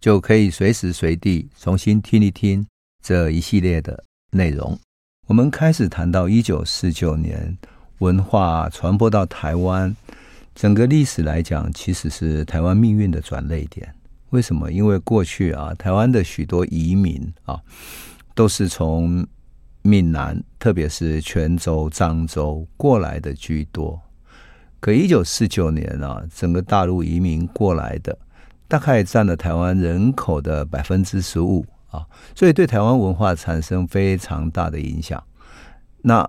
就可以随时随地重新听一听这一系列的内容。我们开始谈到一九四九年文化传播到台湾，整个历史来讲，其实是台湾命运的转捩点。为什么？因为过去啊，台湾的许多移民啊，都是从闽南，特别是泉州、漳州过来的居多。可一九四九年啊，整个大陆移民过来的，大概占了台湾人口的百分之十五啊，所以对台湾文化产生非常大的影响。那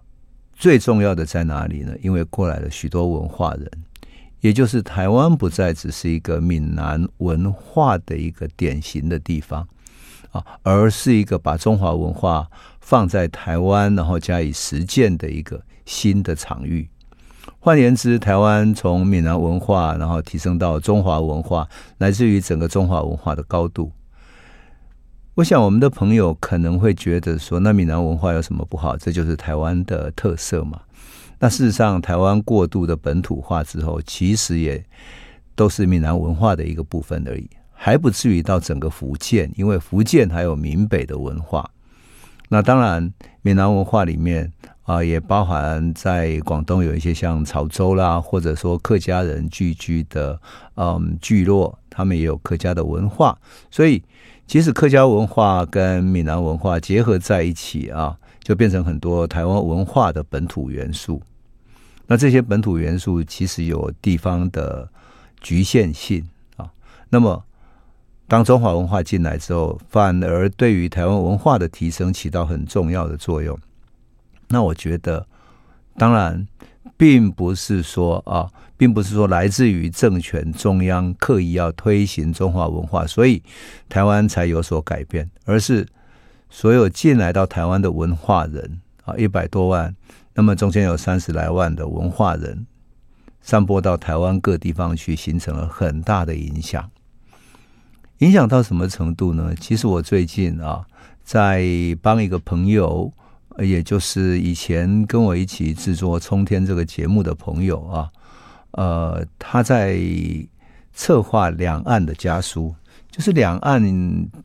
最重要的在哪里呢？因为过来了许多文化人。也就是台湾不再只是一个闽南文化的一个典型的地方啊，而是一个把中华文化放在台湾，然后加以实践的一个新的场域。换言之，台湾从闽南文化，然后提升到中华文化，来自于整个中华文化的高度。我想，我们的朋友可能会觉得说，那闽南文化有什么不好？这就是台湾的特色嘛。那事实上，台湾过度的本土化之后，其实也都是闽南文化的一个部分而已，还不至于到整个福建，因为福建还有闽北的文化。那当然，闽南文化里面啊，也包含在广东有一些像潮州啦，或者说客家人聚居的嗯聚落，他们也有客家的文化。所以，即使客家文化跟闽南文化结合在一起啊，就变成很多台湾文化的本土元素。那这些本土元素其实有地方的局限性啊。那么，当中华文化进来之后，反而对于台湾文化的提升起到很重要的作用。那我觉得，当然，并不是说啊，并不是说来自于政权中央刻意要推行中华文化，所以台湾才有所改变，而是所有进来到台湾的文化人啊，一百多万。那么中间有三十来万的文化人散播到台湾各地方去，形成了很大的影响。影响到什么程度呢？其实我最近啊，在帮一个朋友，也就是以前跟我一起制作《冲天》这个节目的朋友啊，呃，他在策划两岸的家书，就是两岸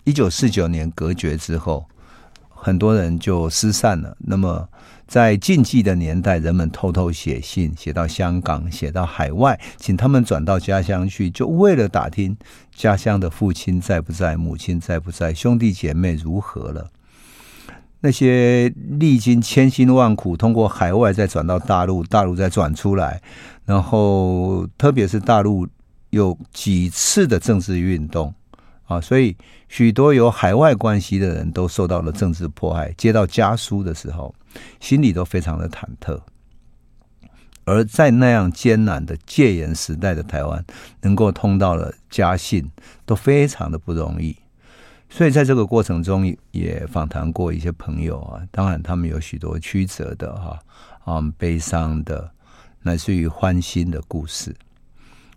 一九四九年隔绝之后，很多人就失散了。那么在禁忌的年代，人们偷偷写信，写到香港，写到海外，请他们转到家乡去，就为了打听家乡的父亲在不在，母亲在不在，兄弟姐妹如何了。那些历经千辛万苦，通过海外再转到大陆，大陆再转出来，然后特别是大陆有几次的政治运动。啊，所以许多有海外关系的人都受到了政治迫害，接到家书的时候，心里都非常的忐忑。而在那样艰难的戒严时代的台湾，能够通到了家信，都非常的不容易。所以在这个过程中，也访谈过一些朋友啊，当然他们有许多曲折的哈，啊，悲伤的，乃至于欢欣的故事。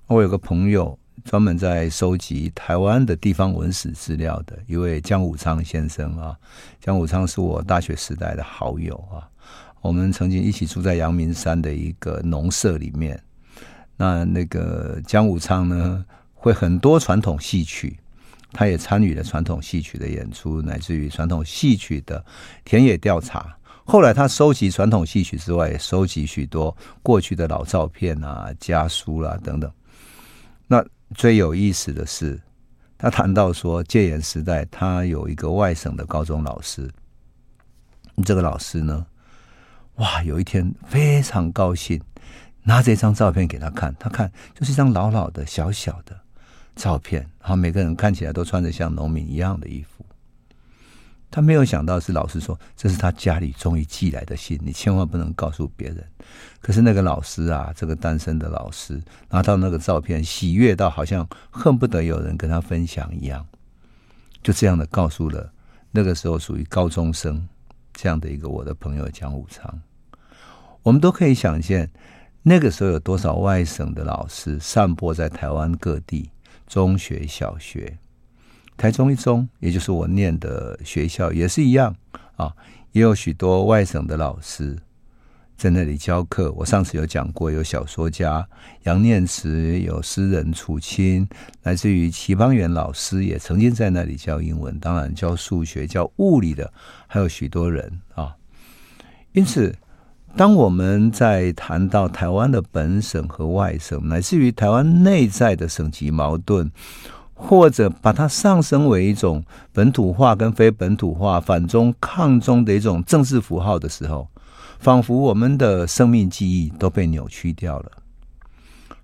我有个朋友。专门在收集台湾的地方文史资料的一位江武昌先生啊，江武昌是我大学时代的好友啊，我们曾经一起住在阳明山的一个农舍里面。那那个江武昌呢，会很多传统戏曲，他也参与了传统戏曲的演出，乃至于传统戏曲的田野调查。后来他收集传统戏曲之外，也收集许多过去的老照片啊、家书啦、等等。那最有意思的是，他谈到说，戒严时代，他有一个外省的高中老师。这个老师呢，哇，有一天非常高兴，拿着一张照片给他看，他看就是一张老老的、小小的照片，然后每个人看起来都穿着像农民一样的衣服。他没有想到是老师说，这是他家里终于寄来的信，你千万不能告诉别人。可是那个老师啊，这个单身的老师拿到那个照片，喜悦到好像恨不得有人跟他分享一样。就这样的告诉了那个时候属于高中生这样的一个我的朋友江武昌。我们都可以想见，那个时候有多少外省的老师散播在台湾各地，中学、小学，台中一中，也就是我念的学校，也是一样啊，也有许多外省的老师。在那里教课，我上次有讲过，有小说家杨念慈，有诗人楚钦，来自于齐邦媛老师也曾经在那里教英文，当然教数学、教物理的还有许多人啊。因此，当我们在谈到台湾的本省和外省，乃至于台湾内在的省级矛盾，或者把它上升为一种本土化跟非本土化、反中抗中的一种政治符号的时候，仿佛我们的生命记忆都被扭曲掉了，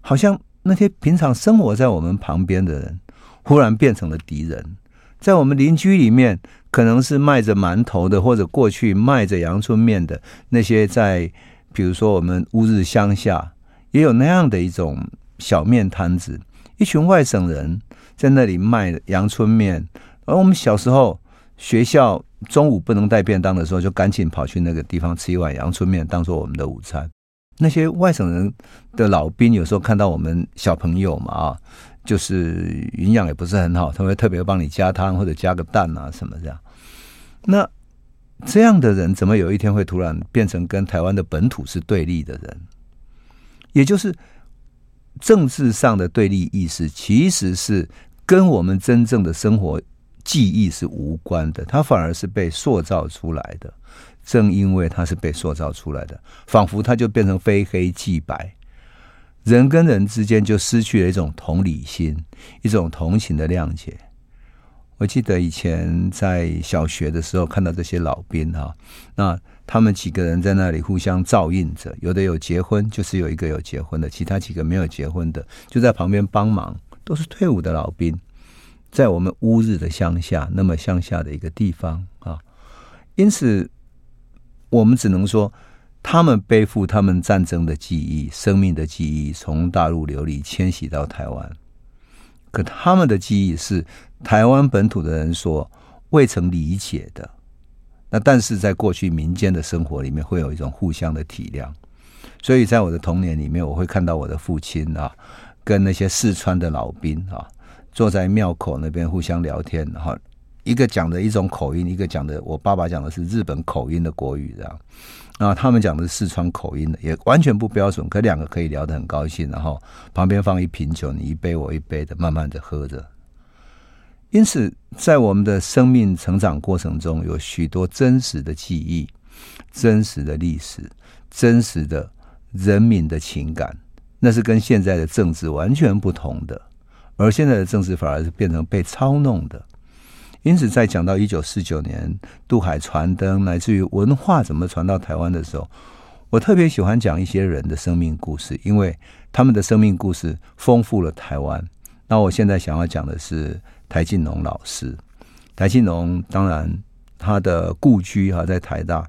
好像那些平常生活在我们旁边的人，忽然变成了敌人。在我们邻居里面，可能是卖着馒头的，或者过去卖着阳春面的那些，在比如说我们乌日乡下，也有那样的一种小面摊子，一群外省人在那里卖阳春面，而我们小时候学校。中午不能带便当的时候，就赶紧跑去那个地方吃一碗阳春面，当做我们的午餐。那些外省人的老兵有时候看到我们小朋友嘛，啊，就是营养也不是很好，他会特别帮你加汤或者加个蛋啊什么这样。那这样的人怎么有一天会突然变成跟台湾的本土是对立的人？也就是政治上的对立意识，其实是跟我们真正的生活。记忆是无关的，它反而是被塑造出来的。正因为它是被塑造出来的，仿佛它就变成非黑即白，人跟人之间就失去了一种同理心，一种同情的谅解。我记得以前在小学的时候看到这些老兵哈，那他们几个人在那里互相照应着，有的有结婚，就是有一个有结婚的，其他几个没有结婚的就在旁边帮忙，都是退伍的老兵。在我们乌日的乡下，那么乡下的一个地方啊，因此我们只能说，他们背负他们战争的记忆、生命的记忆，从大陆流离迁徙到台湾。可他们的记忆是台湾本土的人所未曾理解的。那但是在过去民间的生活里面，会有一种互相的体谅。所以在我的童年里面，我会看到我的父亲啊，跟那些四川的老兵啊。坐在庙口那边互相聊天，哈一个讲的一种口音，一个讲的我爸爸讲的是日本口音的国语，这样，那他们讲的是四川口音的，也完全不标准，可两个可以聊得很高兴，然后旁边放一瓶酒，你一杯我一杯的，慢慢的喝着。因此，在我们的生命成长过程中，有许多真实的记忆、真实的历史、真实的人民的情感，那是跟现在的政治完全不同的。而现在的政治反而是变成被操弄的，因此在讲到一九四九年渡海传灯，来自于文化怎么传到台湾的时候，我特别喜欢讲一些人的生命故事，因为他们的生命故事丰富了台湾。那我现在想要讲的是台静农老师，台静农当然他的故居哈在台大，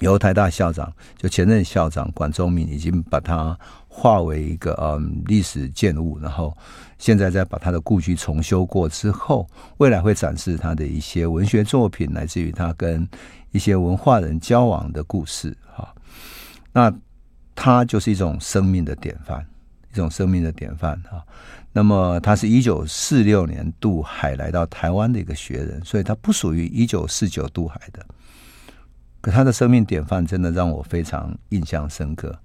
由台大校长就前任校长管中闵已经把他化为一个嗯历史建物，然后。现在在把他的故居重修过之后，未来会展示他的一些文学作品，来自于他跟一些文化人交往的故事。哈，那他就是一种生命的典范，一种生命的典范。哈，那么他是一九四六年渡海来到台湾的一个学人，所以他不属于一九四九渡海的。可他的生命典范真的让我非常印象深刻。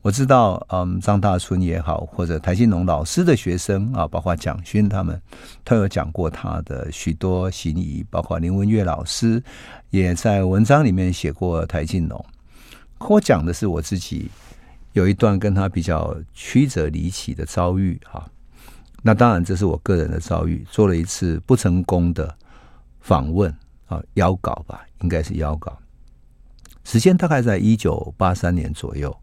我知道，嗯，张大春也好，或者台静农老师的学生啊，包括蒋勋他们，都有讲过他的许多行谊，包括林文月老师也在文章里面写过台静农。可我讲的是我自己有一段跟他比较曲折离奇的遭遇哈。那当然这是我个人的遭遇，做了一次不成功的访问啊，邀稿吧，应该是邀稿，时间大概在一九八三年左右。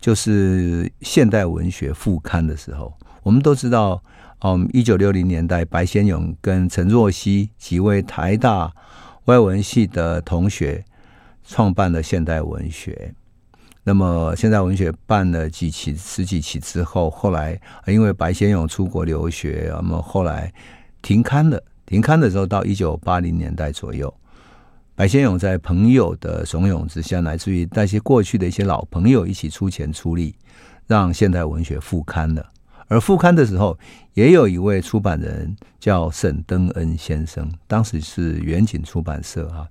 就是现代文学副刊的时候，我们都知道，嗯，一九六零年代，白先勇跟陈若曦几位台大外文系的同学创办了现代文学。那么，现代文学办了几期、十几期之后，后来因为白先勇出国留学，那么后来停刊了，停刊的时候到一九八零年代左右。白先勇在朋友的怂恿之下，来自于那些过去的一些老朋友一起出钱出力，让现代文学复刊了。而复刊的时候，也有一位出版人叫沈登恩先生，当时是远景出版社啊。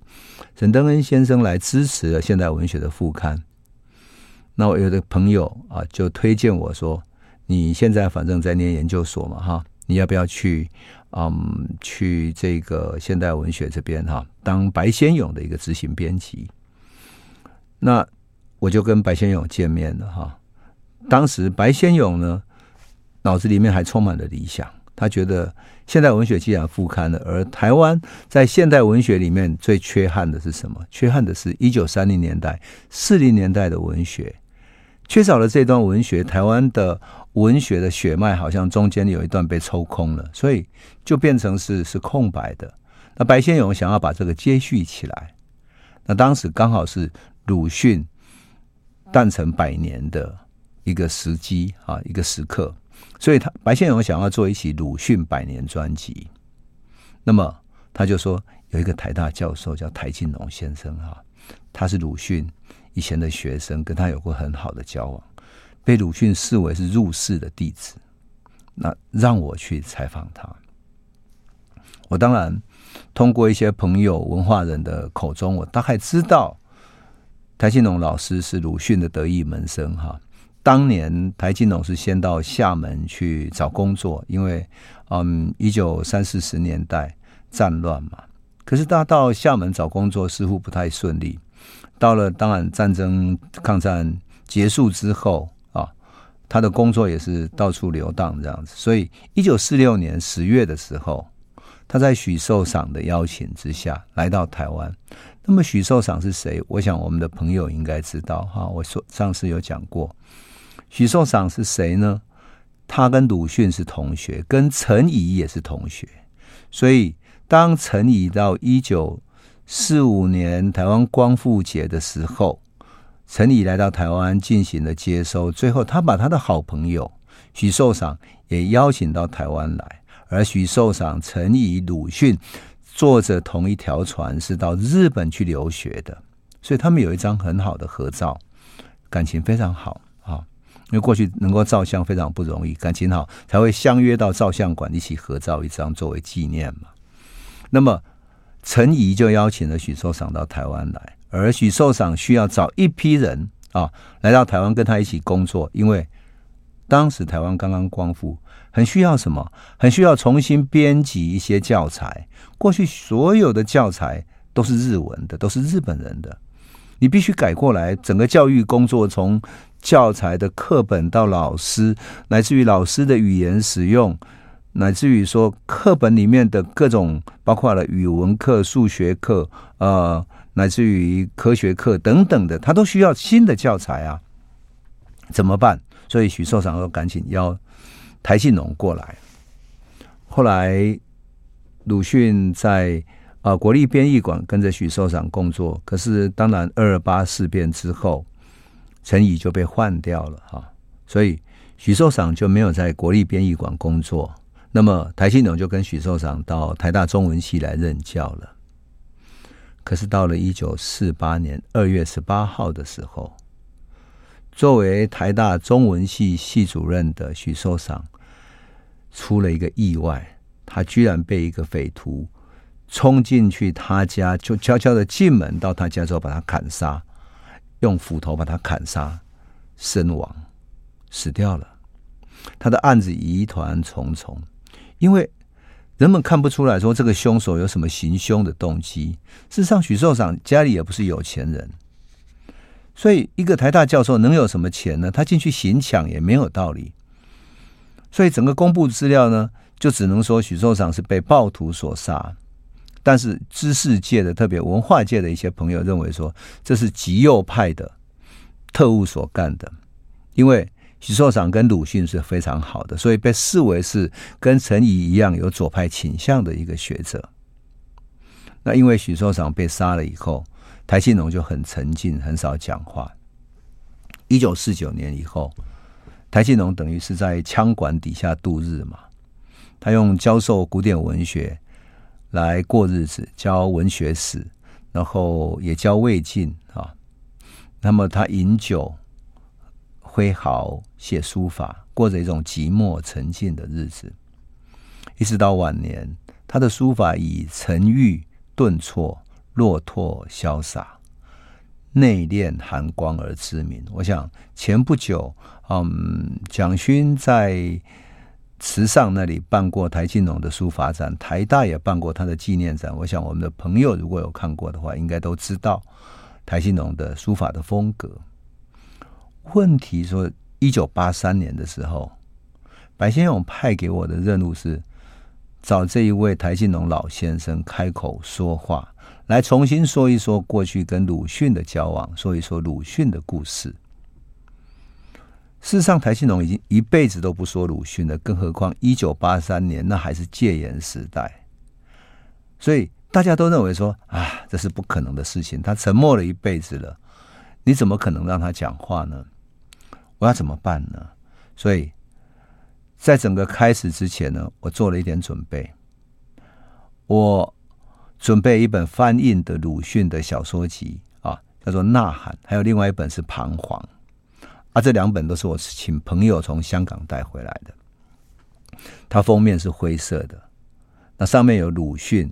沈登恩先生来支持了现代文学的复刊。那我有的朋友啊，就推荐我说：“你现在反正在念研究所嘛，哈，你要不要去？”嗯，去这个现代文学这边哈，当白先勇的一个执行编辑。那我就跟白先勇见面了哈。当时白先勇呢，脑子里面还充满了理想，他觉得现代文学既然复刊了，而台湾在现代文学里面最缺憾的是什么？缺憾的是一九三零年代、四零年代的文学。缺少了这段文学，台湾的文学的血脉好像中间有一段被抽空了，所以就变成是是空白的。那白先勇想要把这个接续起来，那当时刚好是鲁迅诞辰百年的一个时机啊，一个时刻，所以他白先勇想要做一期鲁迅百年专辑。那么他就说有一个台大教授叫台静农先生哈，他是鲁迅。以前的学生跟他有过很好的交往，被鲁迅视为是入室的弟子。那让我去采访他，我当然通过一些朋友、文化人的口中，我大概知道台静农老师是鲁迅的得意门生哈。当年台静农是先到厦门去找工作，因为嗯，一九三四十年代战乱嘛，可是他到厦门找工作似乎不太顺利。到了，当然战争抗战结束之后，他的工作也是到处流荡这样子。所以，一九四六年十月的时候，他在许寿裳的邀请之下来到台湾。那么，许寿裳是谁？我想我们的朋友应该知道哈。我说上次有讲过，许寿裳是谁呢？他跟鲁迅是同学，跟陈仪也是同学。所以，当陈仪到一九四五年台湾光复节的时候，陈仪来到台湾进行了接收，最后他把他的好朋友许寿裳也邀请到台湾来，而许寿裳、陈仪、鲁迅坐着同一条船，是到日本去留学的，所以他们有一张很好的合照，感情非常好啊。因为过去能够照相非常不容易，感情好才会相约到照相馆一起合照一张作为纪念嘛。那么。陈仪就邀请了许寿裳到台湾来，而许寿裳需要找一批人啊来到台湾跟他一起工作，因为当时台湾刚刚光复，很需要什么？很需要重新编辑一些教材。过去所有的教材都是日文的，都是日本人的，你必须改过来。整个教育工作从教材的课本到老师，乃至于老师的语言使用。乃至于说课本里面的各种，包括了语文课、数学课，呃，乃至于科学课等等的，他都需要新的教材啊，怎么办？所以许寿裳要赶紧邀台信农过来。后来鲁迅在啊、国立编译馆跟着许寿裳工作，可是当然二二八事变之后，陈仪就被换掉了哈，所以许寿裳就没有在国立编译馆工作。那么台信农就跟许寿裳到台大中文系来任教了。可是到了一九四八年二月十八号的时候，作为台大中文系系主任的许寿裳出了一个意外，他居然被一个匪徒冲进去他家，就悄悄的进门到他家之后把他砍杀，用斧头把他砍杀，身亡，死掉了。他的案子疑团重重。因为人们看不出来说这个凶手有什么行凶的动机。事实上，许寿裳家里也不是有钱人，所以一个台大教授能有什么钱呢？他进去行抢也没有道理。所以整个公布资料呢，就只能说许寿裳是被暴徒所杀。但是知识界的，特别文化界的一些朋友认为说，这是极右派的特务所干的，因为。许寿裳跟鲁迅是非常好的，所以被视为是跟陈仪一样有左派倾向的一个学者。那因为许寿裳被杀了以后，台静农就很沉静，很少讲话。一九四九年以后，台静农等于是在枪管底下度日嘛。他用教授古典文学来过日子，教文学史，然后也教魏晋啊。那么他饮酒、挥毫、写书法，过着一种寂寞沉静的日子。一直到晚年，他的书法以沉郁、顿挫、落拓、潇洒、内敛、含光而知名。我想前不久，嗯，蒋勋在池上那里办过台静农的书法展，台大也办过他的纪念展。我想我们的朋友如果有看过的话，应该都知道台静农的书法的风格。问题说，一九八三年的时候，白先勇派给我的任务是。找这一位台静农老先生开口说话，来重新说一说过去跟鲁迅的交往，说一说鲁迅的故事。事实上，台静农已经一辈子都不说鲁迅了，更何况一九八三年那还是戒严时代，所以大家都认为说啊，这是不可能的事情。他沉默了一辈子了，你怎么可能让他讲话呢？我要怎么办呢？所以。在整个开始之前呢，我做了一点准备。我准备一本翻印的鲁迅的小说集啊，叫做《呐喊》，还有另外一本是《彷徨》啊，这两本都是我请朋友从香港带回来的。它封面是灰色的，那上面有鲁迅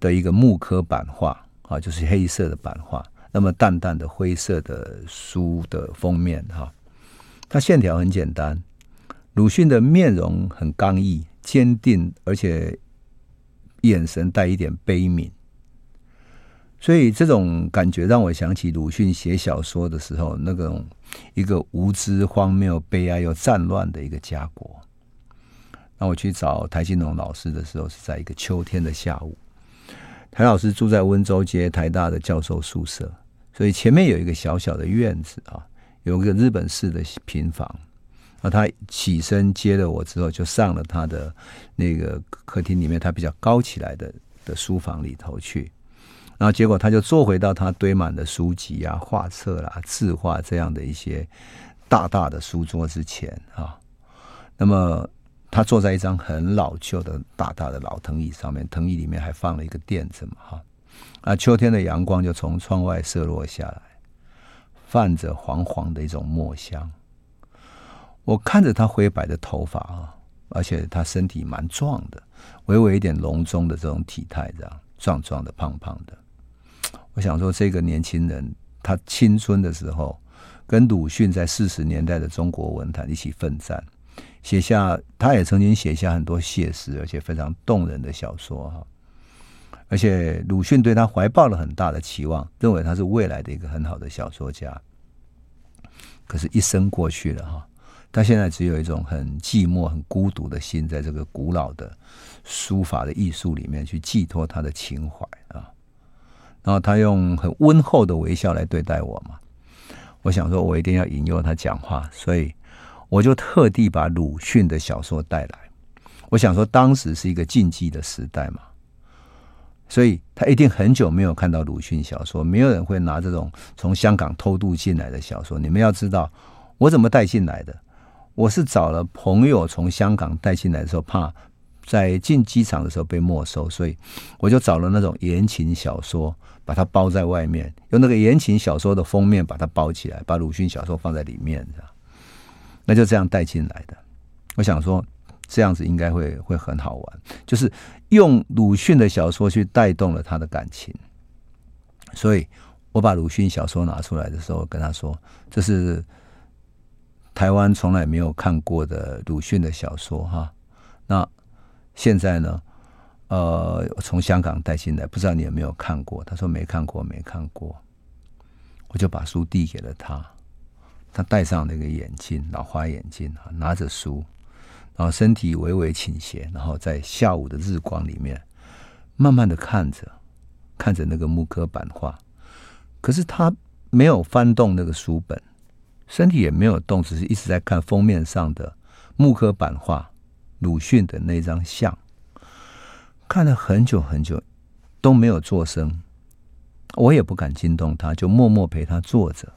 的一个木刻版画啊，就是黑色的版画，那么淡淡的灰色的书的封面哈，它线条很简单。鲁迅的面容很刚毅、坚定，而且眼神带一点悲悯，所以这种感觉让我想起鲁迅写小说的时候那种一个无知、荒谬、悲哀又战乱的一个家国。那我去找台静农老师的时候，是在一个秋天的下午。台老师住在温州街台大的教授宿舍，所以前面有一个小小的院子啊，有一个日本式的平房。那他起身接了我之后，就上了他的那个客厅里面，他比较高起来的的书房里头去。然后结果他就坐回到他堆满的书籍啊、画册啦、字画这样的一些大大的书桌之前啊。那么他坐在一张很老旧的大大的老藤椅上面，藤椅里面还放了一个垫子嘛哈。啊，秋天的阳光就从窗外射落下来，泛着黄黄的一种墨香。我看着他灰白的头发啊，而且他身体蛮壮的，微微一点隆中的这种体态，这样壮壮的、胖胖的。我想说，这个年轻人他青春的时候，跟鲁迅在四十年代的中国文坛一起奋战，写下他也曾经写下很多写实而且非常动人的小说哈。而且鲁迅对他怀抱了很大的期望，认为他是未来的一个很好的小说家。可是，一生过去了哈。他现在只有一种很寂寞、很孤独的心，在这个古老的书法的艺术里面去寄托他的情怀啊。然后他用很温厚的微笑来对待我嘛。我想说，我一定要引诱他讲话，所以我就特地把鲁迅的小说带来。我想说，当时是一个禁忌的时代嘛，所以他一定很久没有看到鲁迅小说，没有人会拿这种从香港偷渡进来的小说。你们要知道，我怎么带进来的？我是找了朋友从香港带进来的时候，怕在进机场的时候被没收，所以我就找了那种言情小说，把它包在外面，用那个言情小说的封面把它包起来，把鲁迅小说放在里面，那就这样带进来的。我想说这样子应该会会很好玩，就是用鲁迅的小说去带动了他的感情。所以我把鲁迅小说拿出来的时候，跟他说这是。台湾从来没有看过的鲁迅的小说哈，那现在呢？呃，从香港带进来，不知道你有没有看过？他说没看过，没看过。我就把书递给了他，他戴上那个眼镜，老花眼镜，拿着书，然后身体微微倾斜，然后在下午的日光里面，慢慢的看着，看着那个木刻版画，可是他没有翻动那个书本。身体也没有动，只是一直在看封面上的木刻版画，鲁迅的那张像，看了很久很久都没有作声，我也不敢惊动他，就默默陪他坐着。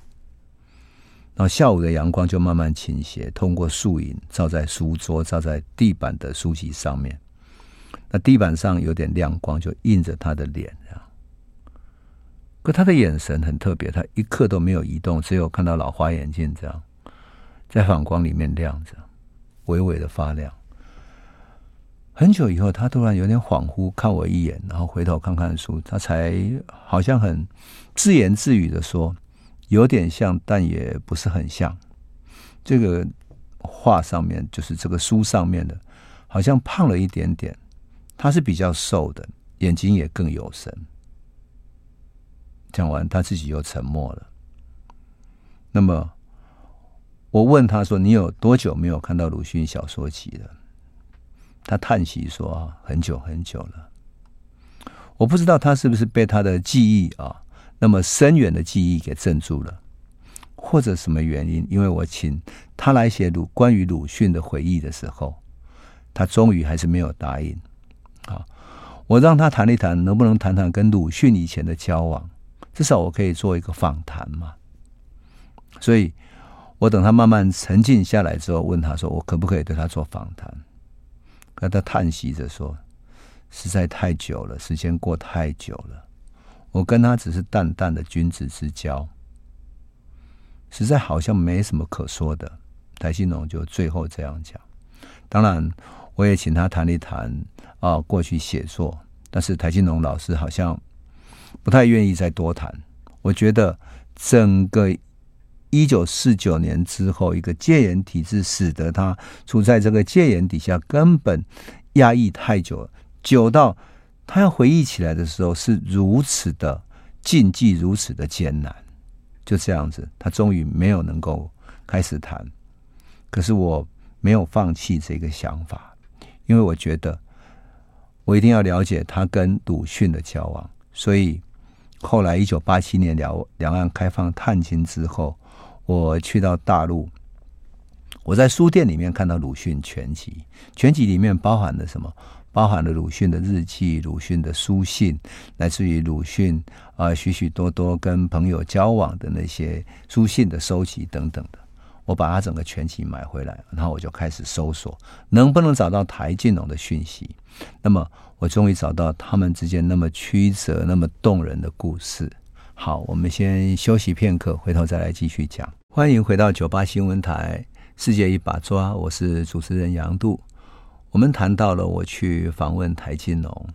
然后下午的阳光就慢慢倾斜，通过树影照在书桌、照在地板的书籍上面。那地板上有点亮光，就映着他的脸，这样。可他的眼神很特别，他一刻都没有移动，只有看到老花眼镜这样，在反光里面亮着，微微的发亮。很久以后，他突然有点恍惚，看我一眼，然后回头看看书，他才好像很自言自语的说：“有点像，但也不是很像。”这个画上面就是这个书上面的，好像胖了一点点。他是比较瘦的，眼睛也更有神。讲完，他自己又沉默了。那么，我问他说：“你有多久没有看到鲁迅小说集了？”他叹息说：“，很久很久了。”我不知道他是不是被他的记忆啊，那么深远的记忆给镇住了，或者什么原因？因为我请他来写鲁关于鲁迅的回忆的时候，他终于还是没有答应。啊，我让他谈一谈，能不能谈谈跟鲁迅以前的交往？至少我可以做一个访谈嘛，所以我等他慢慢沉静下来之后，问他说：“我可不可以对他做访谈？”可他叹息着说：“实在太久了，时间过太久了。我跟他只是淡淡的君子之交，实在好像没什么可说的。”台新农就最后这样讲。当然，我也请他谈一谈啊，过去写作，但是台新农老师好像。不太愿意再多谈。我觉得整个一九四九年之后，一个戒严体制使得他处在这个戒严底下，根本压抑太久了，久到他要回忆起来的时候是如此的禁忌，如此的艰难。就这样子，他终于没有能够开始谈。可是我没有放弃这个想法，因为我觉得我一定要了解他跟鲁迅的交往。所以，后来一九八七年两两岸开放探亲之后，我去到大陆，我在书店里面看到鲁迅全集，全集里面包含了什么？包含了鲁迅的日记、鲁迅的书信，来自于鲁迅啊许许多多跟朋友交往的那些书信的收集等等的。我把它整个全集买回来，然后我就开始搜索，能不能找到台静农的讯息。那么。我终于找到他们之间那么曲折、那么动人的故事。好，我们先休息片刻，回头再来继续讲。欢迎回到九八新闻台《世界一把抓》，我是主持人杨度。我们谈到了我去访问台金龙，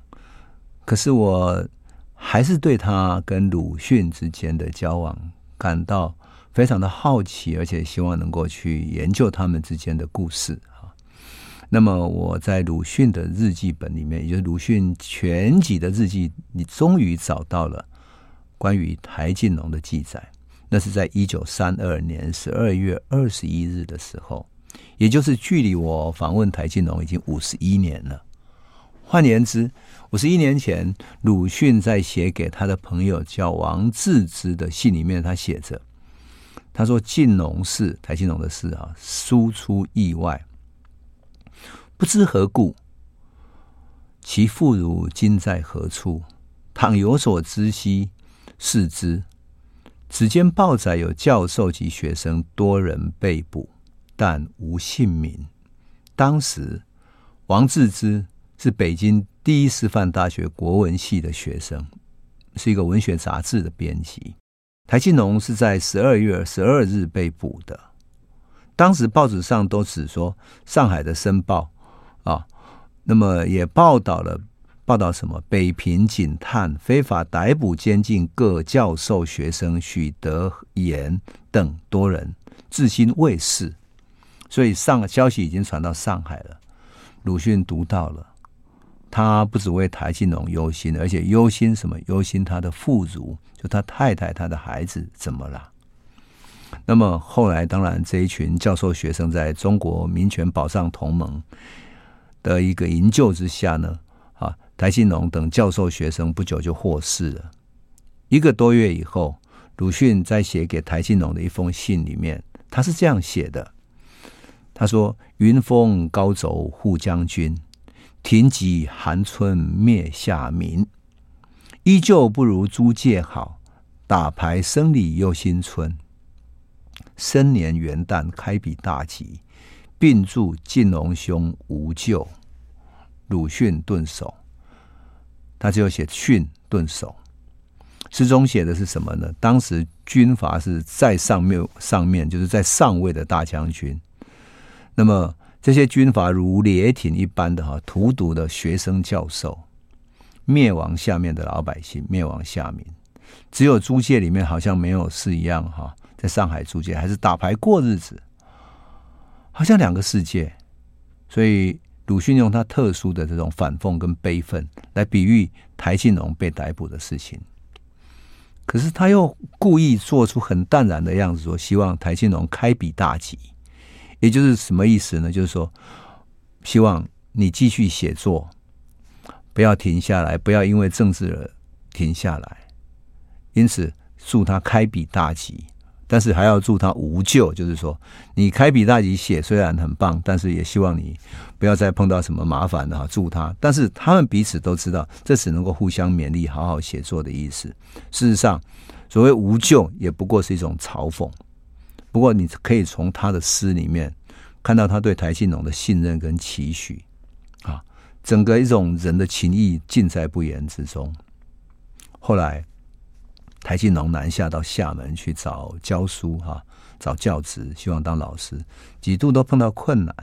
可是我还是对他跟鲁迅之间的交往感到非常的好奇，而且希望能够去研究他们之间的故事。那么我在鲁迅的日记本里面，也就是鲁迅全集的日记，你终于找到了关于台金龙的记载。那是在一九三二年十二月二十一日的时候，也就是距离我访问台静农已经五十一年了。换言之，五十一年前，鲁迅在写给他的朋友叫王治之的信里面，他写着：“他说静农是，台静农的事啊，输出意外。”不知何故，其父如今在何处？倘有所知悉，视之。只见报载有教授及学生多人被捕，但无姓名。当时王治之是北京第一师范大学国文系的学生，是一个文学杂志的编辑。台静农是在十二月十二日被捕的。当时报纸上都只说上海的《申报》。啊，那么也报道了报道什么？北平警探非法逮捕监禁各教授、学生许德言等多人，至今未释。所以上消息已经传到上海了。鲁迅读到了，他不只为台静农忧心，而且忧心什么？忧心他的妇孺，就他太太、他的孩子怎么了？那么后来，当然这一群教授、学生在中国民权保障同盟。的一个营救之下呢，啊，台静农等教授学生不久就获释了。一个多月以后，鲁迅在写给台静农的一封信里面，他是这样写的：他说：“云峰高走护将军，庭笈寒春灭夏民，依旧不如租界好，打牌生理又新春。生年元旦开笔大吉。”并祝晋龙兄无咎。鲁迅顿首，他只有写训顿首。诗中写的是什么呢？当时军阀是在上面，上面就是在上位的大将军。那么这些军阀如雷霆一般的哈，荼毒的学生教授，灭亡下面的老百姓，灭亡下民。只有租界里面好像没有事一样哈，在上海租界还是打牌过日子，好像两个世界。所以鲁迅用他特殊的这种反讽跟悲愤来比喻台静农被逮捕的事情。可是他又故意做出很淡然的样子，说希望台静农开笔大吉，也就是什么意思呢？就是说，希望你继续写作，不要停下来，不要因为政治而停下来。因此，祝他开笔大吉。但是还要祝他无咎，就是说，你开笔大吉写虽然很棒，但是也希望你不要再碰到什么麻烦了哈。祝他，但是他们彼此都知道，这只能够互相勉励，好好写作的意思。事实上，所谓无咎，也不过是一种嘲讽。不过，你可以从他的诗里面看到他对台静农的信任跟期许啊，整个一种人的情谊尽在不言之中。后来。台静农南下到厦门去找教书哈，找教职，希望当老师，几度都碰到困难。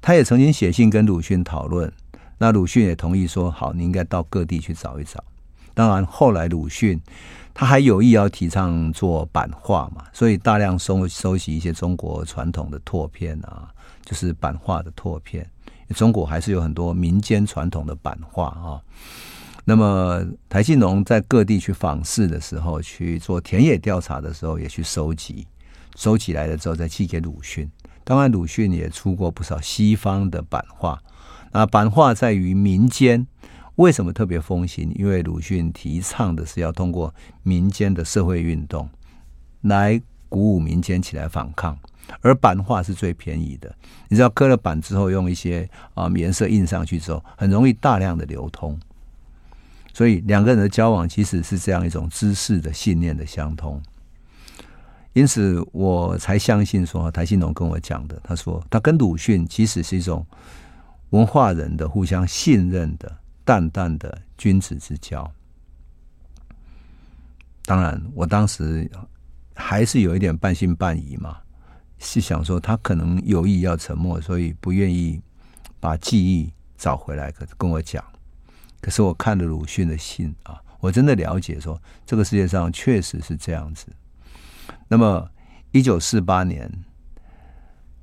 他也曾经写信跟鲁迅讨论，那鲁迅也同意说好，你应该到各地去找一找。当然后来鲁迅他还有意要提倡做版画嘛，所以大量收收集一些中国传统的拓片啊，就是版画的拓片。中国还是有很多民间传统的版画啊。那么台静农在各地去访视的时候，去做田野调查的时候，也去收集，收集来了之后再寄给鲁迅。当然，鲁迅也出过不少西方的版画。那版画在于民间，为什么特别风行？因为鲁迅提倡的是要通过民间的社会运动来鼓舞民间起来反抗，而版画是最便宜的。你知道，刻了版之后，用一些啊颜色印上去之后，很容易大量的流通。所以两个人的交往其实是这样一种知识的信念的相通，因此我才相信说台新农跟我讲的，他说他跟鲁迅其实是一种文化人的互相信任的淡淡的君子之交。当然，我当时还是有一点半信半疑嘛，是想说他可能有意要沉默，所以不愿意把记忆找回来，可跟我讲。可是我看了鲁迅的信啊，我真的了解说，这个世界上确实是这样子。那么，一九四八年，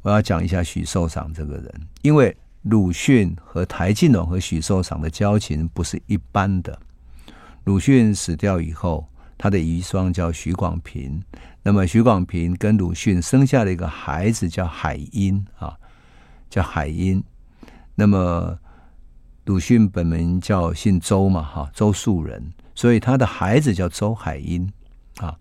我要讲一下许寿裳这个人，因为鲁迅和台静农和许寿裳的交情不是一般的。鲁迅死掉以后，他的遗孀叫许广平，那么许广平跟鲁迅生下了一个孩子叫海因啊，叫海因，那么。鲁迅本名叫姓周嘛，哈，周树人，所以他的孩子叫周海英啊。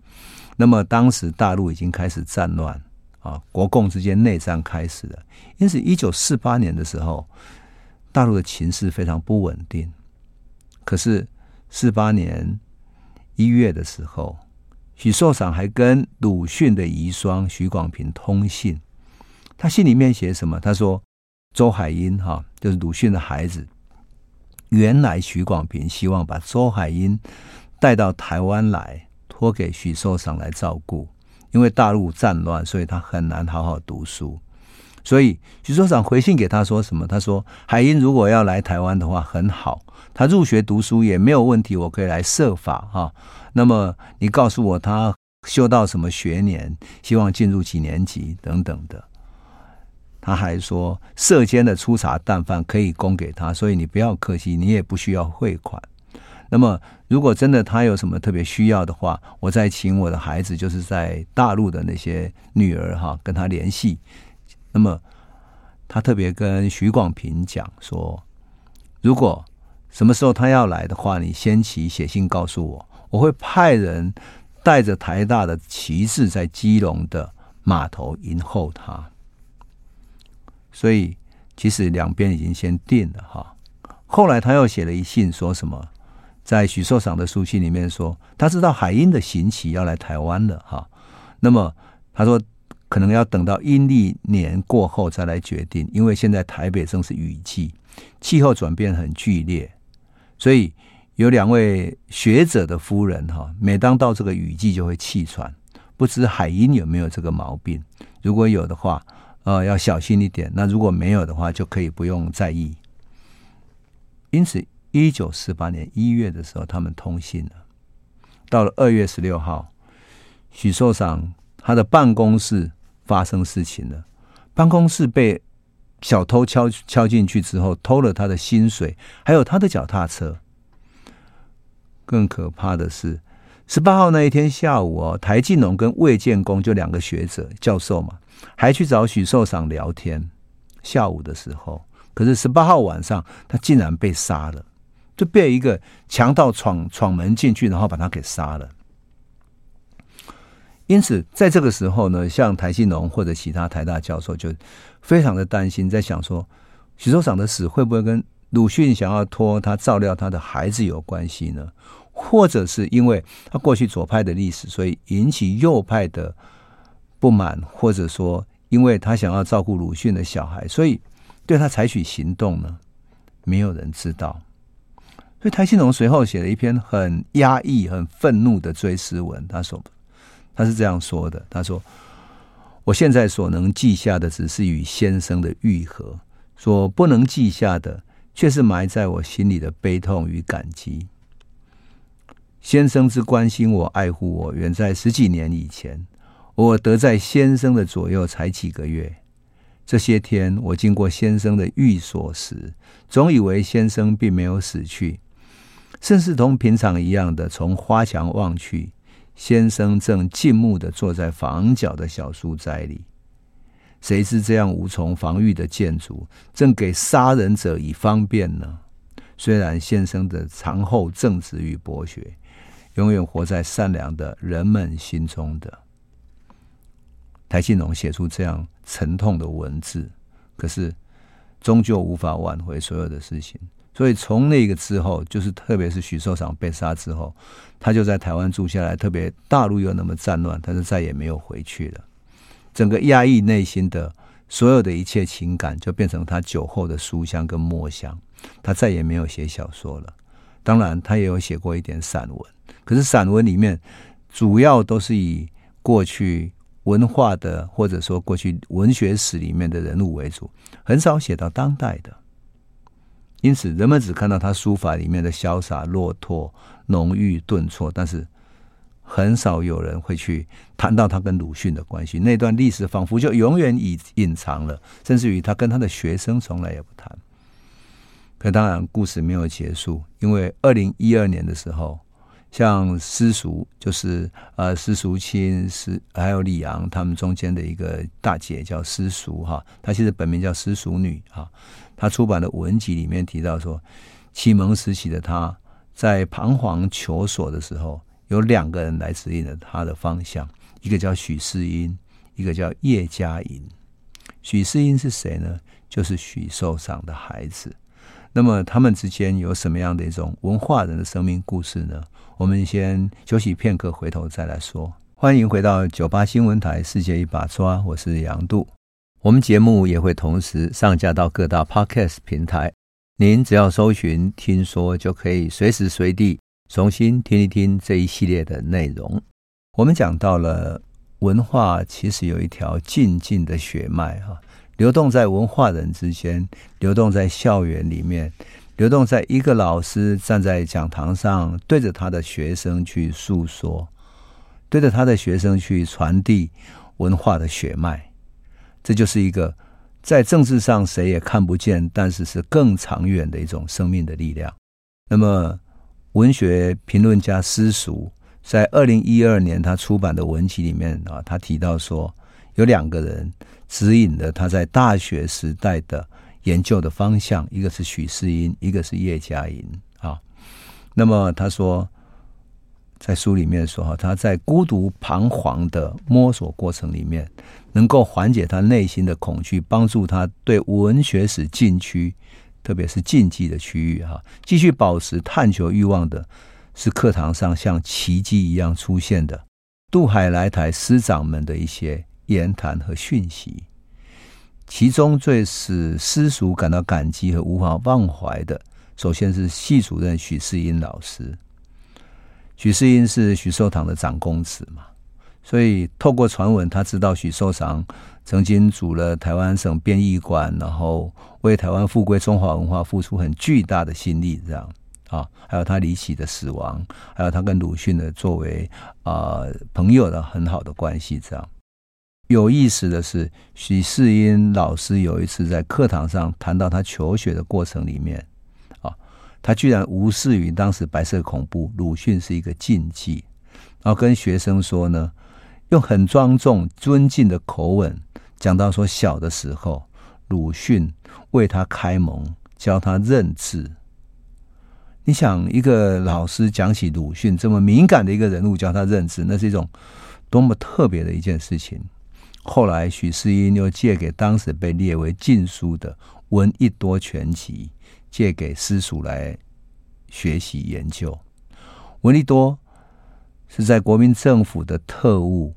那么当时大陆已经开始战乱啊，国共之间内战开始了。因此，一九四八年的时候，大陆的情势非常不稳定。可是四八年一月的时候，许寿裳还跟鲁迅的遗孀许广平通信。他信里面写什么？他说：“周海英哈，就是鲁迅的孩子。”原来许广平希望把周海英带到台湾来，托给许寿裳来照顾。因为大陆战乱，所以他很难好好读书。所以徐所长回信给他说什么？他说：“海英如果要来台湾的话，很好，他入学读书也没有问题，我可以来设法哈。那么你告诉我他修到什么学年，希望进入几年级等等的。”他还说，舍监的粗茶淡饭可以供给他，所以你不要客气，你也不需要汇款。那么，如果真的他有什么特别需要的话，我再请我的孩子，就是在大陆的那些女儿哈，跟他联系。那么，他特别跟许广平讲说，如果什么时候他要来的话，你先起写信告诉我，我会派人带着台大的旗帜在基隆的码头迎候他。所以，其实两边已经先定了哈。后来他又写了一信，说什么？在许寿裳的书信里面说，他知道海因的行期要来台湾了哈。那么他说，可能要等到阴历年过后再来决定，因为现在台北正是雨季，气候转变很剧烈，所以有两位学者的夫人哈，每当到这个雨季就会气喘，不知海英有没有这个毛病？如果有的话，呃，要小心一点；那如果没有的话，就可以不用在意。因此，一九四八年一月的时候，他们通信了。到了二月十六号，许寿裳他的办公室。发生事情了，办公室被小偷敲敲进去之后，偷了他的薪水，还有他的脚踏车。更可怕的是，十八号那一天下午哦，台静农跟魏建功就两个学者教授嘛，还去找许寿裳聊天。下午的时候，可是十八号晚上，他竟然被杀了，就被一个强盗闯闯门进去，然后把他给杀了。因此，在这个时候呢，像台新农或者其他台大教授就非常的担心，在想说，许寿裳的死会不会跟鲁迅想要托他照料他的孩子有关系呢？或者是因为他过去左派的历史，所以引起右派的不满，或者说因为他想要照顾鲁迅的小孩，所以对他采取行动呢？没有人知道。所以台信农随后写了一篇很压抑、很愤怒的追思文，他说。他是这样说的：“他说，我现在所能记下的只是与先生的愈合，所不能记下的，却是埋在我心里的悲痛与感激。先生之关心我、爱护我，远在十几年以前。我得在先生的左右才几个月。这些天，我经过先生的寓所时，总以为先生并没有死去，甚是同平常一样的从花墙望去。”先生正静穆的坐在房角的小书斋里，谁知这样无从防御的建筑，正给杀人者以方便呢？虽然先生的长厚正直与博学，永远活在善良的人们心中的。台信农写出这样沉痛的文字，可是终究无法挽回所有的事情。所以从那个之后，就是特别是许寿裳被杀之后，他就在台湾住下来。特别大陆又那么战乱，他就再也没有回去了。整个压抑内心的所有的一切情感，就变成他酒后的书香跟墨香。他再也没有写小说了。当然，他也有写过一点散文，可是散文里面主要都是以过去文化的或者说过去文学史里面的人物为主，很少写到当代的。因此，人们只看到他书法里面的潇洒、落拓、浓郁、顿挫，但是很少有人会去谈到他跟鲁迅的关系。那段历史仿佛就永远隐隐藏了，甚至于他跟他的学生从来也不谈。可当然，故事没有结束，因为二零一二年的时候，像私塾，就是呃施淑清、施还有李昂他们中间的一个大姐叫私塾哈，她其实本名叫私塾女哈。他出版的文集里面提到说，启蒙时期的他在彷徨求索的时候，有两个人来指引了他的方向，一个叫许世英，一个叫叶嘉莹。许世英是谁呢？就是许寿裳的孩子。那么他们之间有什么样的一种文化人的生命故事呢？我们先休息片刻，回头再来说。欢迎回到九八新闻台《世界一把抓》，我是杨度。我们节目也会同时上架到各大 Podcast 平台，您只要搜寻“听说”，就可以随时随地重新听一听这一系列的内容。我们讲到了文化，其实有一条静静的血脉，哈，流动在文化人之间，流动在校园里面，流动在一个老师站在讲堂上，对着他的学生去诉说，对着他的学生去传递文化的血脉。这就是一个在政治上谁也看不见，但是是更长远的一种生命的力量。那么，文学评论家私塾在二零一二年他出版的文集里面啊，他提到说，有两个人指引了他在大学时代的研究的方向，一个是许世英，一个是叶嘉莹啊。那么他说，在书里面说哈，他在孤独彷徨的摸索过程里面，能够缓解他内心的恐惧，帮助他对文学史禁区，特别是禁忌的区域哈，继续保持探求欲望的，是课堂上像奇迹一样出现的渡海来台师长们的一些言谈和讯息。其中最使私塾感到感激和无法忘怀的，首先是系主任许世英老师。许世英是许寿堂的长公子嘛，所以透过传闻，他知道许寿堂曾经组了台湾省编译馆，然后为台湾复归中华文化付出很巨大的心力，这样啊，还有他离奇的死亡，还有他跟鲁迅的作为啊、朋友的很好的关系，这样。有意思的是，许世英老师有一次在课堂上谈到他求学的过程里面，他居然无视于当时白色恐怖，鲁迅是一个禁忌，然后跟学生说呢，用很庄重、尊敬的口吻讲到说，小的时候鲁迅为他开蒙，教他认字。你想，一个老师讲起鲁迅这么敏感的一个人物，教他认字，那是一种多么特别的一件事情。后来，许世英又借给当时被列为禁书的《闻一多全集》，借给私塾来学习研究。闻一多是在国民政府的特务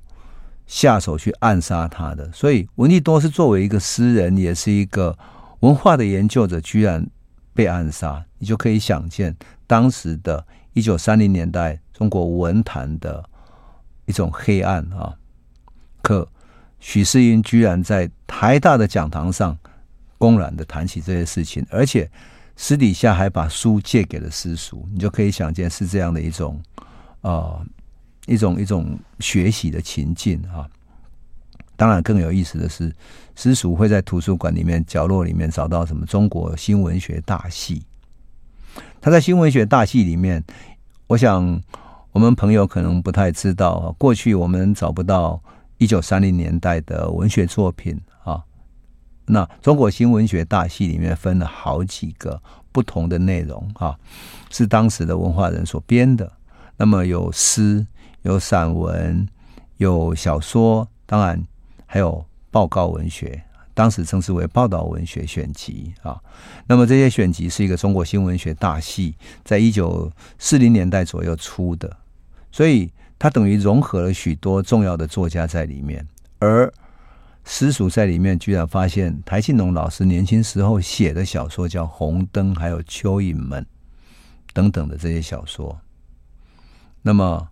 下手去暗杀他的，所以闻一多是作为一个诗人，也是一个文化的研究者，居然被暗杀。你就可以想见当时的一九三零年代中国文坛的一种黑暗啊！可许世英居然在台大的讲堂上公然的谈起这些事情，而且私底下还把书借给了私塾，你就可以想见是这样的一种啊、一种一种学习的情境啊。当然，更有意思的是，私塾会在图书馆里面角落里面找到什么中国新文学大系。他在新文学大系里面，我想我们朋友可能不太知道啊，过去我们找不到。一九三零年代的文学作品啊，那中国新文学大系里面分了好几个不同的内容啊，是当时的文化人所编的。那么有诗、有散文、有小说，当然还有报告文学，当时称之为报道文学选集啊。那么这些选集是一个中国新文学大系在一九四零年代左右出的，所以。它等于融合了许多重要的作家在里面，而私塾在里面居然发现台庆农老师年轻时候写的小说叫《红灯》，还有《蚯蚓们》等等的这些小说。那么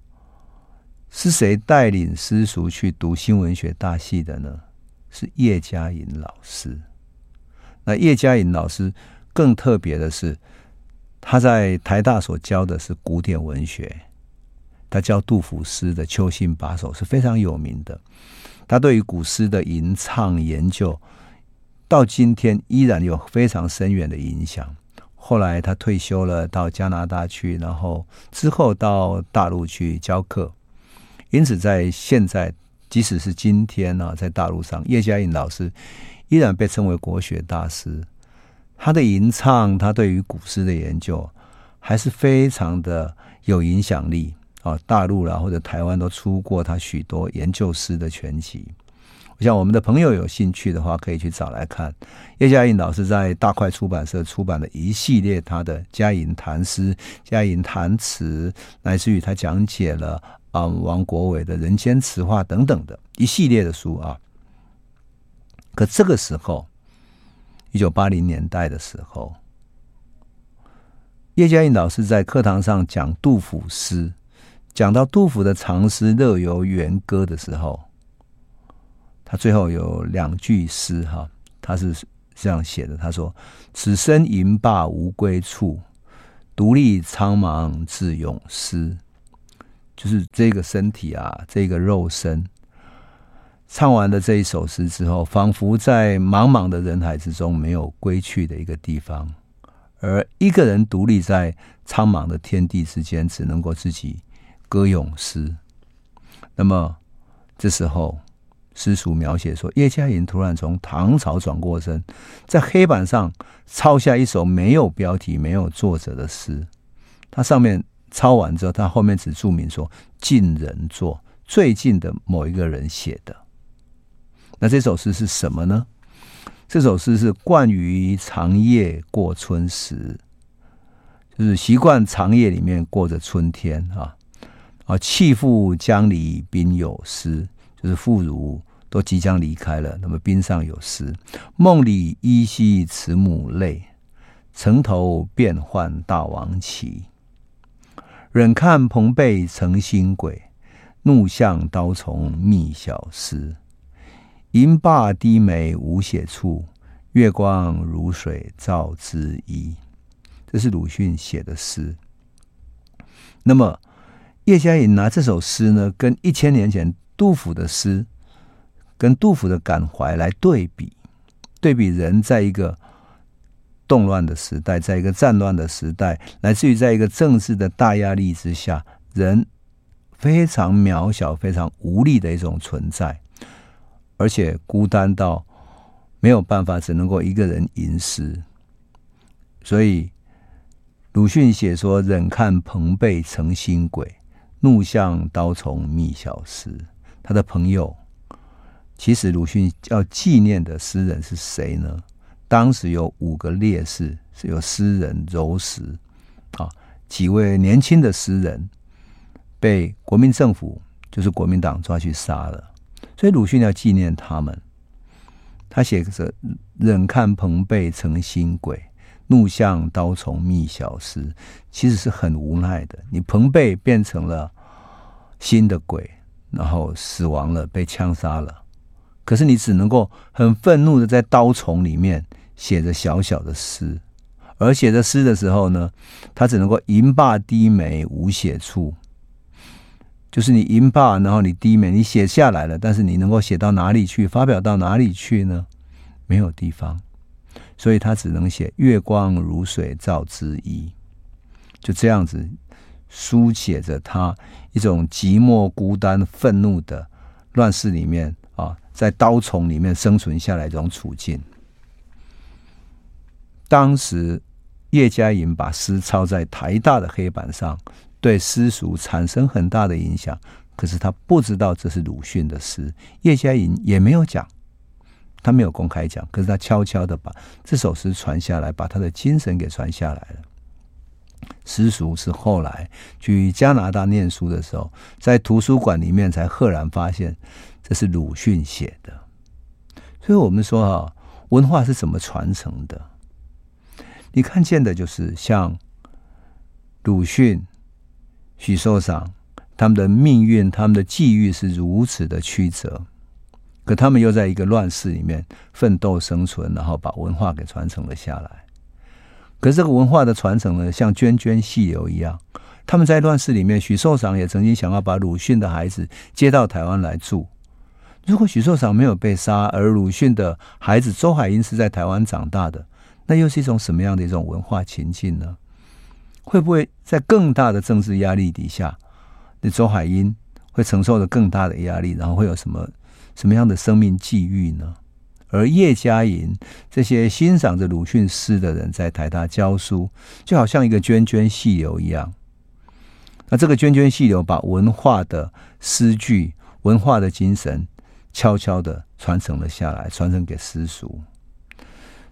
是谁带领私塾去读新文学大系的呢？是叶嘉莹老师。那叶嘉莹老师更特别的是，他在台大所教的是古典文学。他教杜甫诗的《秋兴八首》是非常有名的。他对于古诗的吟唱研究，到今天依然有非常深远的影响。后来他退休了，到加拿大去，然后之后到大陆去教课。因此，在现在，即使是今天呢，在大陆上，叶嘉莹老师依然被称为国学大师。他的吟唱，他对于古诗的研究，还是非常的有影响力。啊，大陆啦或者台湾都出过他许多研究诗的全集。我想我们的朋友有兴趣的话，可以去找来看。叶嘉莹老师在大块出版社出版的一系列他的《嘉莹谈诗》《嘉莹谈词》，乃至于他讲解了啊王国维的《人间词话》等等的一系列的书啊。可这个时候，一九八零年代的时候，叶嘉莹老师在课堂上讲杜甫诗。讲到杜甫的长诗《乐游原歌》的时候，他最后有两句诗哈，他是这样写的：他说，“此身吟罢无归处，独立苍茫自咏诗。”就是这个身体啊，这个肉身，唱完了这一首诗之后，仿佛在茫茫的人海之中没有归去的一个地方，而一个人独立在苍茫的天地之间，只能够自己。歌咏诗，那么这时候，诗书描写说，叶嘉莹突然从唐朝转过身，在黑板上抄下一首没有标题、没有作者的诗。他上面抄完之后，他后面只注明说“近人作”，最近的某一个人写的。那这首诗是什么呢？这首诗是惯于长夜过春时，就是习惯长夜里面过着春天啊。啊，弃妇江里宾有诗，就是妇孺都即将离开了。那么滨上有诗：“梦里依稀慈母泪，城头变换大王旗。忍看朋辈成新鬼，怒向刀丛觅小丝。银罢低眉无写处，月光如水照之衣。”这是鲁迅写的诗。那么，叶嘉莹拿这首诗呢，跟一千年前杜甫的诗，跟杜甫的感怀来对比，对比人在一个动乱的时代，在一个战乱的时代，来自于在一个政治的大压力之下，人非常渺小、非常无力的一种存在，而且孤单到没有办法，只能够一个人吟诗，所以。鲁迅写说：“忍看朋辈成新鬼，怒向刀从觅小丝。”他的朋友，其实鲁迅要纪念的诗人是谁呢？当时有五个烈士，是有诗人柔石啊，几位年轻的诗人被国民政府，就是国民党抓去杀了，所以鲁迅要纪念他们。他写着：“忍看朋辈成新鬼。”怒向刀丛觅小诗，其实是很无奈的。你彭贝变成了新的鬼，然后死亡了，被枪杀了。可是你只能够很愤怒的在刀丛里面写着小小的诗，而写着诗的时候呢，他只能够吟罢低眉无写处，就是你吟罢，然后你低眉，你写下来了，但是你能够写到哪里去，发表到哪里去呢？没有地方。所以他只能写“月光如水照之衣”，就这样子书写着他一种寂寞、孤单、愤怒的乱世里面啊，在刀丛里面生存下来这种处境。当时叶嘉莹把诗抄在台大的黑板上，对私塾产生很大的影响。可是他不知道这是鲁迅的诗，叶嘉莹也没有讲。他没有公开讲，可是他悄悄的把这首诗传下来，把他的精神给传下来了。私塾是后来去加拿大念书的时候，在图书馆里面才赫然发现这是鲁迅写的。所以我们说啊，文化是怎么传承的？你看见的就是像鲁迅、许寿裳他们的命运，他们的际遇是如此的曲折。可他们又在一个乱世里面奋斗生存，然后把文化给传承了下来。可是这个文化的传承呢，像涓涓细流一样。他们在乱世里面，许寿裳也曾经想要把鲁迅的孩子接到台湾来住。如果许寿裳没有被杀，而鲁迅的孩子周海婴是在台湾长大的，那又是一种什么样的一种文化情境呢？会不会在更大的政治压力底下，那周海婴会承受着更大的压力，然后会有什么？什么样的生命际遇呢？而叶嘉莹这些欣赏着鲁迅诗的人，在台大教书，就好像一个涓涓细流一样。那这个涓涓细流，把文化的诗句、文化的精神，悄悄地传承了下来，传承给私塾。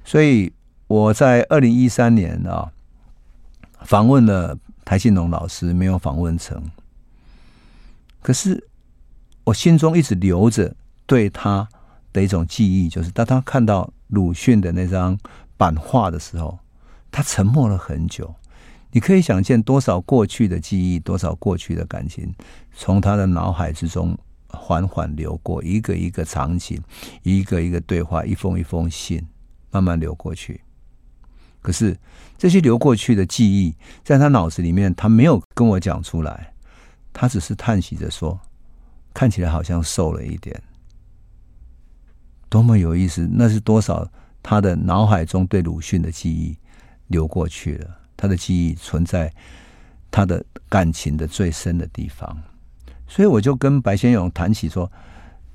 所以我在二零一三年啊，访问了台信农老师，没有访问成。可是我心中一直留着。对他的一种记忆，就是当他看到鲁迅的那张版画的时候，他沉默了很久。你可以想见多少过去的记忆，多少过去的感情，从他的脑海之中缓缓流过，一个一个场景，一个一个对话，一封一封信，慢慢流过去。可是这些流过去的记忆，在他脑子里面，他没有跟我讲出来，他只是叹息着说：“看起来好像瘦了一点。”多么有意思！那是多少他的脑海中对鲁迅的记忆流过去了，他的记忆存在他的感情的最深的地方。所以我就跟白先勇谈起说，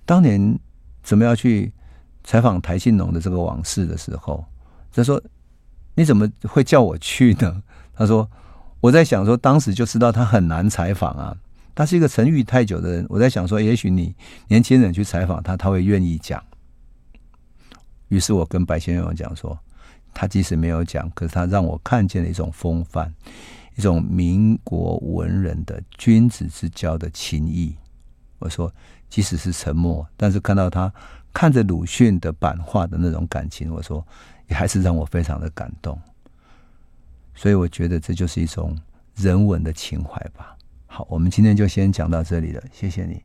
当年怎么样去采访台信农的这个往事的时候，他说：“你怎么会叫我去呢？” 他说：“我在想说，当时就知道他很难采访啊，他是一个沉郁太久的人。我在想说，也许你年轻人去采访他，他会愿意讲。”于是我跟白先勇讲说，他即使没有讲，可是他让我看见了一种风范，一种民国文人的君子之交的情谊。我说，即使是沉默，但是看到他看着鲁迅的版画的那种感情，我说也还是让我非常的感动。所以我觉得这就是一种人文的情怀吧。好，我们今天就先讲到这里了，谢谢你。